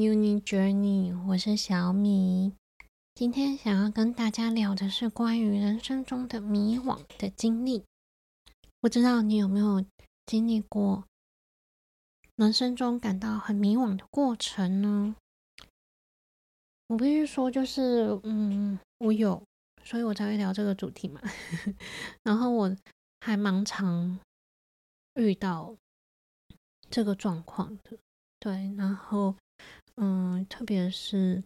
Uni Journey，我是小米。今天想要跟大家聊的是关于人生中的迷惘的经历。不知道你有没有经历过人生中感到很迷惘的过程呢？我必须说，就是嗯，我有，所以我才会聊这个主题嘛。然后我还蛮常遇到这个状况的。对，然后，嗯，特别是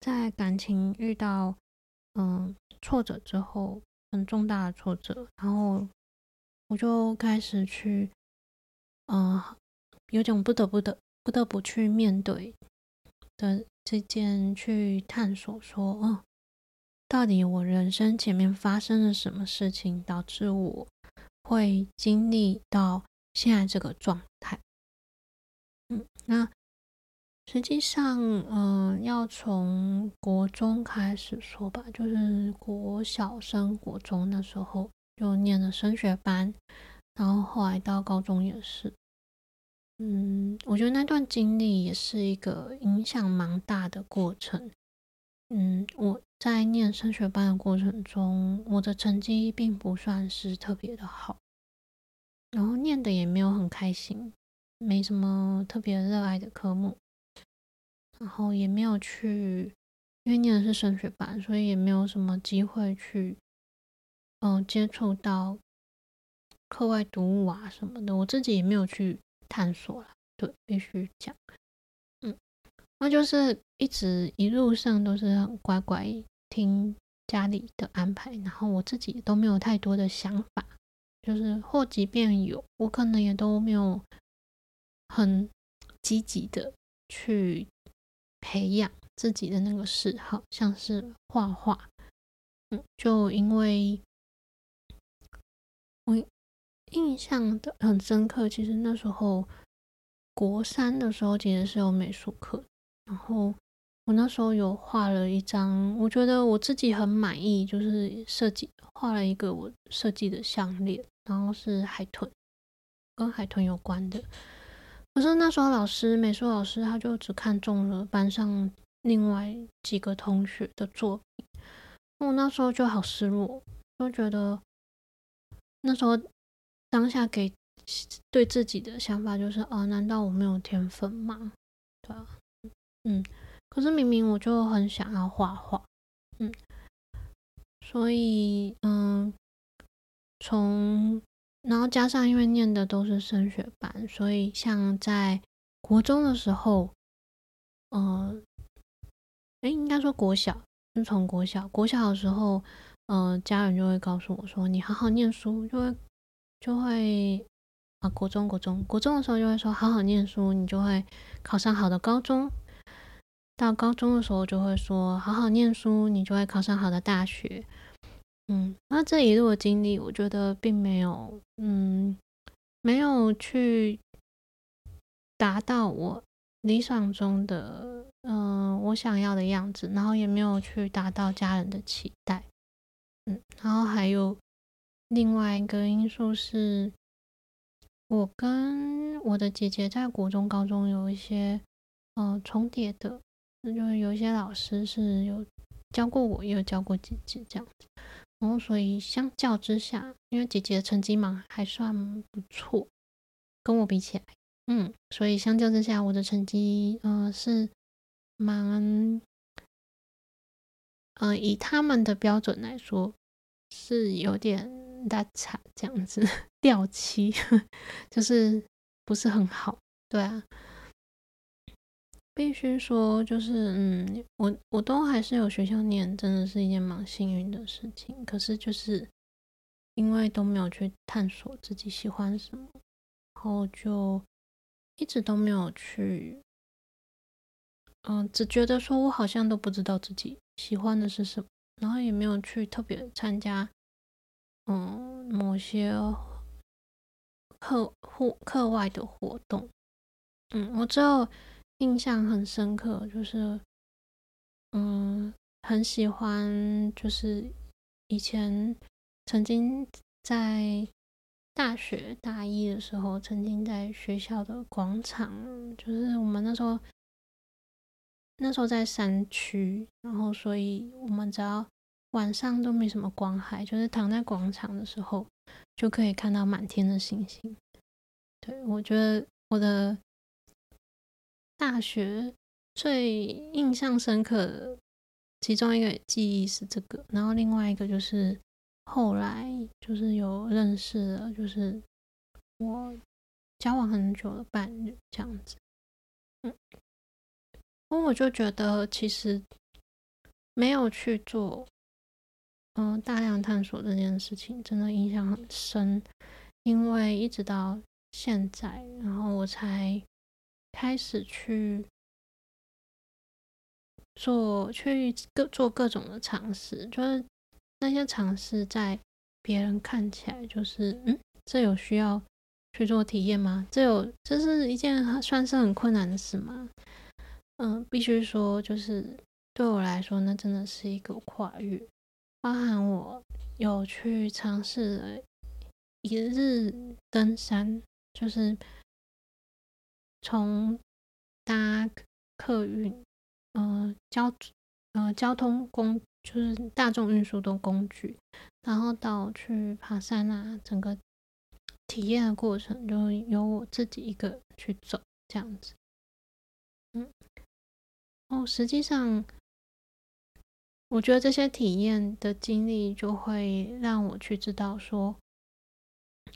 在感情遇到嗯挫折之后，很重大的挫折，然后我就开始去，嗯，有种不得不的不得不去面对的这件，去探索说，哦，到底我人生前面发生了什么事情，导致我会经历到现在这个状态。嗯，那实际上，嗯，要从国中开始说吧，就是国小升国中的时候，就念了升学班，然后后来到高中也是，嗯，我觉得那段经历也是一个影响蛮大的过程。嗯，我在念升学班的过程中，我的成绩并不算是特别的好，然后念的也没有很开心。没什么特别热爱的科目，然后也没有去，因为念的是升学班，所以也没有什么机会去，嗯，接触到课外读物啊什么的。我自己也没有去探索了，对，必须讲，嗯，那就是一直一路上都是很乖乖听家里的安排，然后我自己都没有太多的想法，就是或即便有，我可能也都没有。很积极的去培养自己的那个嗜好，像是画画。嗯，就因为我印象的很深刻，其实那时候国三的时候其实是有美术课，然后我那时候有画了一张，我觉得我自己很满意，就是设计画了一个我设计的项链，然后是海豚，跟海豚有关的。可是那时候老师，美术老师他就只看中了班上另外几个同学的作品，我那时候就好失落，就觉得那时候当下给对自己的想法就是啊，难道我没有天分吗？对啊，嗯，可是明明我就很想要画画，嗯，所以嗯，从。然后加上，因为念的都是升学班，所以像在国中的时候，嗯，哎，应该说国小，是从国小，国小的时候，嗯，家人就会告诉我说：“你好好念书，就会就会啊，国中国中国中的时候就会说好好念书，你就会考上好的高中。到高中的时候就会说好好念书，你就会考上好的大学。”嗯，那这一路的经历，我觉得并没有，嗯，没有去达到我理想中的，嗯，我想要的样子，然后也没有去达到家人的期待，嗯，然后还有另外一个因素是，我跟我的姐姐在国中、高中有一些，嗯，重叠的，那就是有一些老师是有教过我，也有教过姐姐这样子。然后，所以相较之下，因为姐姐的成绩嘛还算不错，跟我比起来，嗯，所以相较之下，我的成绩，呃，是蛮，呃，以他们的标准来说，是有点大差这样子，掉漆，就是不是很好，对啊。必须说，就是嗯，我我都还是有学校念，真的是一件蛮幸运的事情。可是就是因为都没有去探索自己喜欢什么，然后就一直都没有去，嗯，只觉得说我好像都不知道自己喜欢的是什么，然后也没有去特别参加，嗯，某些课户课外的活动。嗯，我知道。印象很深刻，就是，嗯，很喜欢，就是以前曾经在大学大一的时候，曾经在学校的广场，就是我们那时候那时候在山区，然后所以我们只要晚上都没什么光害，就是躺在广场的时候就可以看到满天的星星。对我觉得我的大学最印象深刻的其中一个记忆是这个，然后另外一个就是后来就是有认识了，就是我交往很久的伴侣这样子。嗯，我我就觉得其实没有去做。嗯，大量探索这件事情真的印象很深，因为一直到现在，然后我才开始去做，去各做各种的尝试，就是那些尝试在别人看起来就是，嗯，这有需要去做体验吗？这有这是一件算是很困难的事吗？嗯，必须说，就是对我来说，那真的是一个跨越。包含我有去尝试了一日登山，就是从搭客运，呃交呃交通工，就是大众运输的工具，然后到去爬山啊，整个体验的过程就由我自己一个去走这样子。嗯，哦，实际上。我觉得这些体验的经历就会让我去知道说，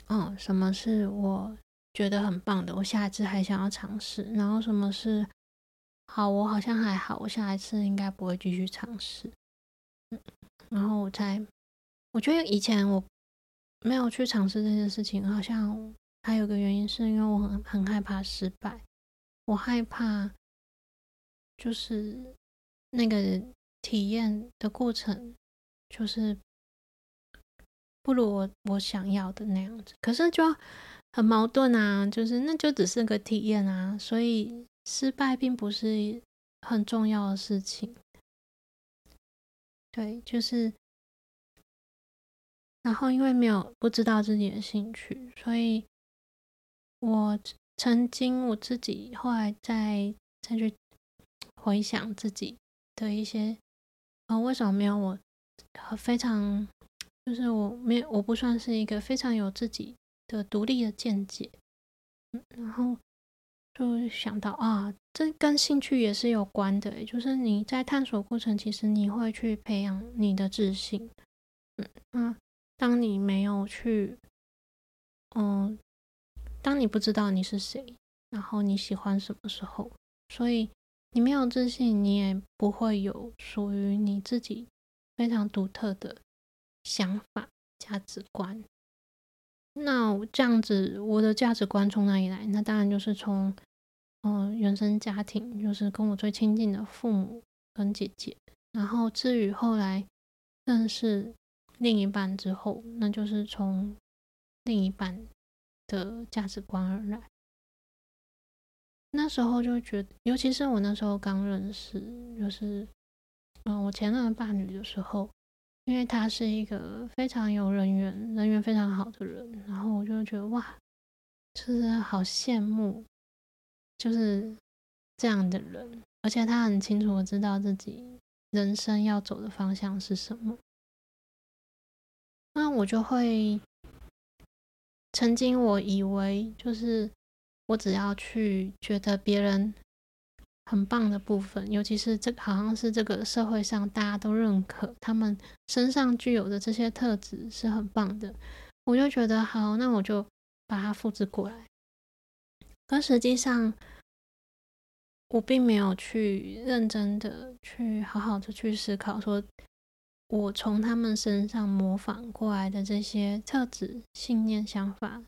嗯，什么是我觉得很棒的，我下一次还想要尝试。然后什么是好，我好像还好，我下一次应该不会继续尝试。嗯，然后我才，我觉得以前我没有去尝试这件事情，好像还有个原因是因为我很很害怕失败，我害怕就是那个。体验的过程就是不如我我想要的那样子，可是就很矛盾啊，就是那就只是个体验啊，所以失败并不是很重要的事情。对，就是，然后因为没有不知道自己的兴趣，所以我曾经我自己后来再再去回想自己的一些。啊，为什么没有我？非常就是我没有，我不算是一个非常有自己的独立的见解。嗯，然后就想到啊，这跟兴趣也是有关的。就是你在探索过程，其实你会去培养你的自信。嗯嗯，当你没有去，嗯，当你不知道你是谁，然后你喜欢什么时候，所以。你没有自信，你也不会有属于你自己非常独特的想法、价值观。那这样子，我的价值观从哪里来？那当然就是从嗯原生家庭，就是跟我最亲近的父母跟姐姐。然后至于后来认识另一半之后，那就是从另一半的价值观而来。那时候就觉得，尤其是我那时候刚认识，就是嗯，我前任伴侣的时候，因为他是一个非常有人缘、人缘非常好的人，然后我就觉得哇，就是好羡慕，就是这样的人，而且他很清楚的知道自己人生要走的方向是什么，那我就会，曾经我以为就是。我只要去觉得别人很棒的部分，尤其是这好像是这个社会上大家都认可他们身上具有的这些特质是很棒的，我就觉得好，那我就把它复制过来。可实际上，我并没有去认真的去好好的去思考，说我从他们身上模仿过来的这些特质、信念、想法，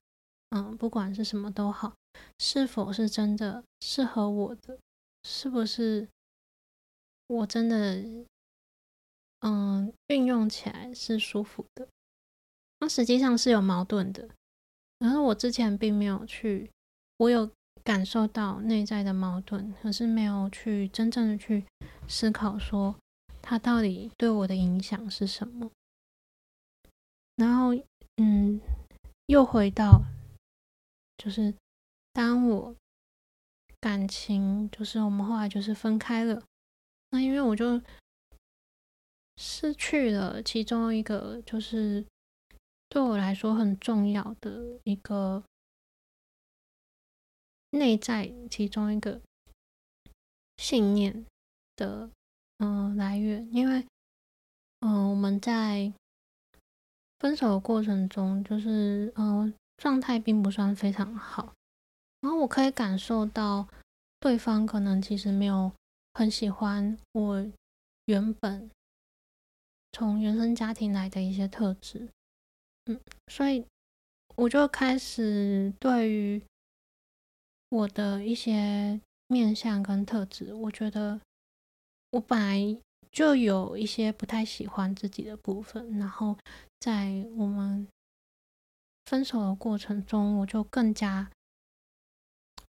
嗯，不管是什么都好。是否是真的适合我的？是不是我真的嗯运用起来是舒服的？那实际上是有矛盾的。然后我之前并没有去，我有感受到内在的矛盾，可是没有去真正的去思考说它到底对我的影响是什么。然后嗯，又回到就是。当我感情就是我们后来就是分开了，那因为我就失去了其中一个，就是对我来说很重要的一个内在其中一个信念的嗯来源，因为嗯我们在分手的过程中，就是嗯状态并不算非常好，然后我可以感受到对方可能其实没有。很喜欢我原本从原生家庭来的一些特质，嗯，所以我就开始对于我的一些面相跟特质，我觉得我本来就有一些不太喜欢自己的部分，然后在我们分手的过程中，我就更加，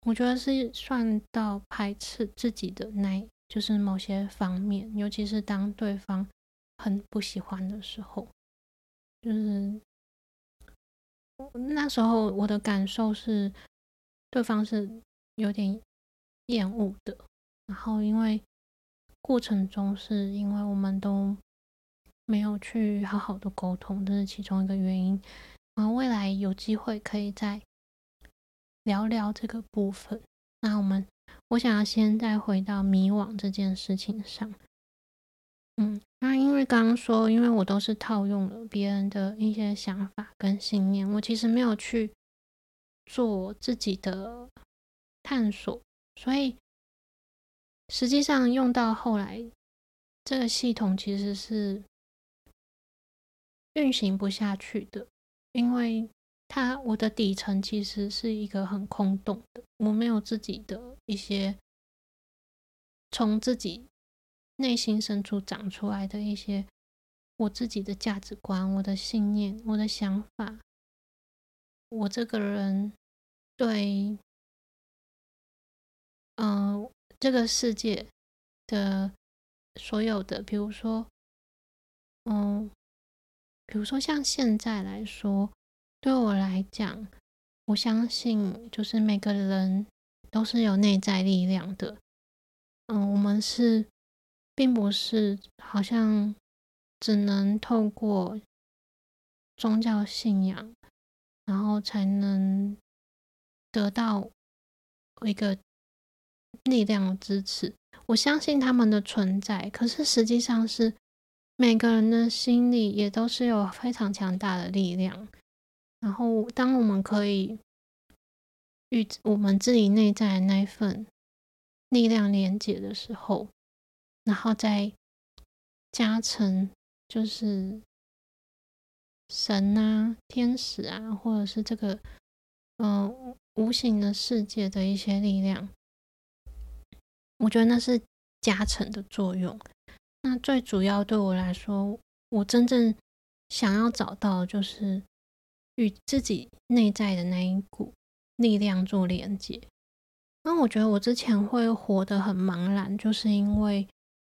我觉得是算到排斥自己的那。就是某些方面，尤其是当对方很不喜欢的时候，就是那时候我的感受是，对方是有点厌恶的。然后因为过程中是因为我们都没有去好好的沟通，这是其中一个原因。然后未来有机会可以再聊聊这个部分。那我们。我想要先再回到迷惘这件事情上，嗯，那因为刚刚说，因为我都是套用了别人的一些想法跟信念，我其实没有去做自己的探索，所以实际上用到后来，这个系统其实是运行不下去的，因为。它我的底层其实是一个很空洞的，我没有自己的一些从自己内心深处长出来的一些我自己的价值观、我的信念、我的想法，我这个人对嗯这个世界的所有的，比如说嗯，比如说像现在来说。对我来讲，我相信就是每个人都是有内在力量的。嗯，我们是，并不是好像只能透过宗教信仰，然后才能得到一个力量的支持。我相信他们的存在，可是实际上是每个人的心里也都是有非常强大的力量。然后，当我们可以与我们自己内在的那份力量连接的时候，然后再加成就是神啊、天使啊，或者是这个嗯无形的世界的一些力量，我觉得那是加成的作用。那最主要对我来说，我真正想要找到就是。与自己内在的那一股力量做连接。那我觉得我之前会活得很茫然，就是因为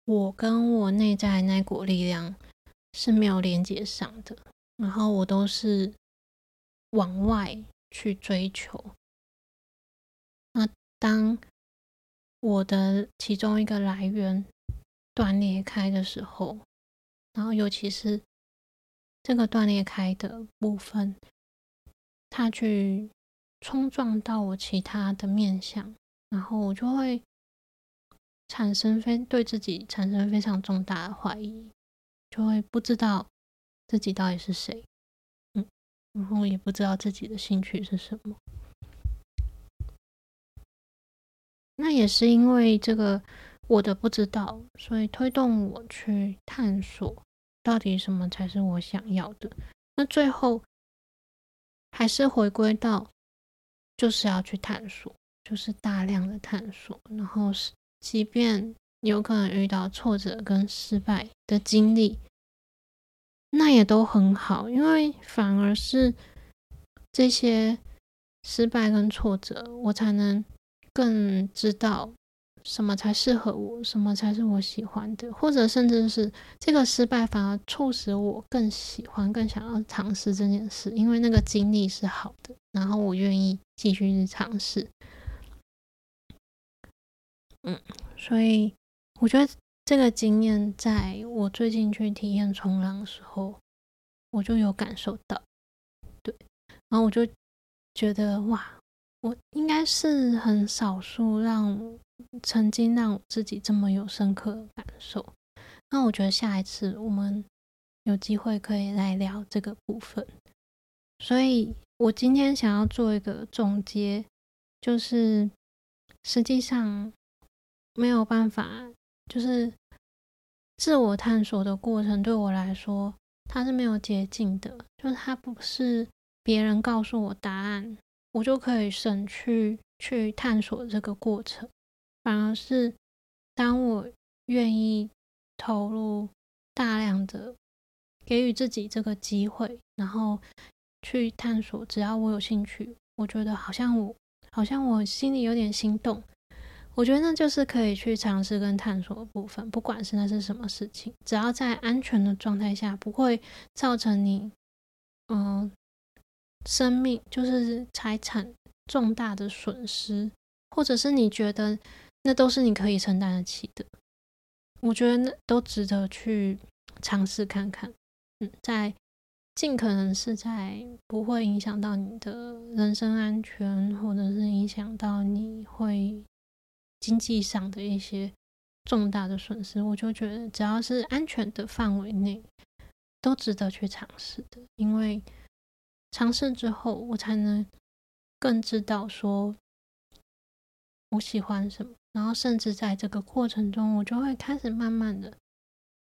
我跟我内在那股力量是没有连接上的，然后我都是往外去追求。那当我的其中一个来源断裂开的时候，然后尤其是。这个断裂开的部分，它去冲撞到我其他的面相，然后我就会产生非对自己产生非常重大的怀疑，就会不知道自己到底是谁，嗯，然后也不知道自己的兴趣是什么。那也是因为这个我的不知道，所以推动我去探索。到底什么才是我想要的？那最后还是回归到，就是要去探索，就是大量的探索。然后是，即便有可能遇到挫折跟失败的经历，那也都很好，因为反而是这些失败跟挫折，我才能更知道。什么才适合我？什么才是我喜欢的？或者甚至是这个失败反而促使我更喜欢、更想要尝试这件事，因为那个经历是好的，然后我愿意继续去尝试。嗯，所以我觉得这个经验，在我最近去体验冲浪的时候，我就有感受到，对，然后我就觉得哇，我应该是很少数让曾经让我自己这么有深刻的感受。那我觉得下一次我们有机会可以来聊这个部分。所以我今天想要做一个总结，就是实际上没有办法，就是。自我探索的过程对我来说，它是没有捷径的。就是它不是别人告诉我答案，我就可以省去去探索这个过程。反而是当我愿意投入大量的给予自己这个机会，然后去探索，只要我有兴趣，我觉得好像我好像我心里有点心动。我觉得那就是可以去尝试跟探索的部分，不管是那是什么事情，只要在安全的状态下，不会造成你，嗯，生命就是财产重大的损失，或者是你觉得那都是你可以承担得起的，我觉得那都值得去尝试看看。嗯，在尽可能是在不会影响到你的人身安全，或者是影响到你会。经济上的一些重大的损失，我就觉得只要是安全的范围内，都值得去尝试的。因为尝试之后，我才能更知道说我喜欢什么，然后甚至在这个过程中，我就会开始慢慢的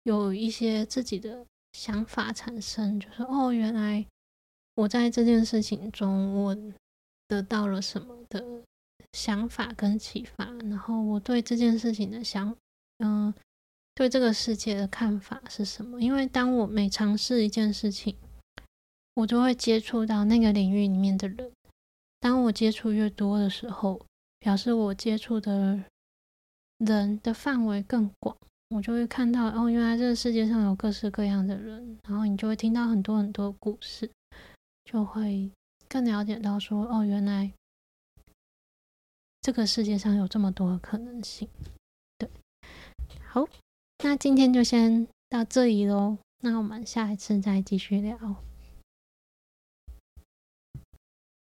有一些自己的想法产生，就是哦，原来我在这件事情中，我得到了什么的。想法跟启发，然后我对这件事情的想，嗯，对这个世界的看法是什么？因为当我每尝试一件事情，我就会接触到那个领域里面的人。当我接触越多的时候，表示我接触的人的范围更广，我就会看到哦，原来这个世界上有各式各样的人，然后你就会听到很多很多故事，就会更了解到说哦，原来。这个世界上有这么多可能性，对，好，那今天就先到这里喽，那我们下一次再继续聊。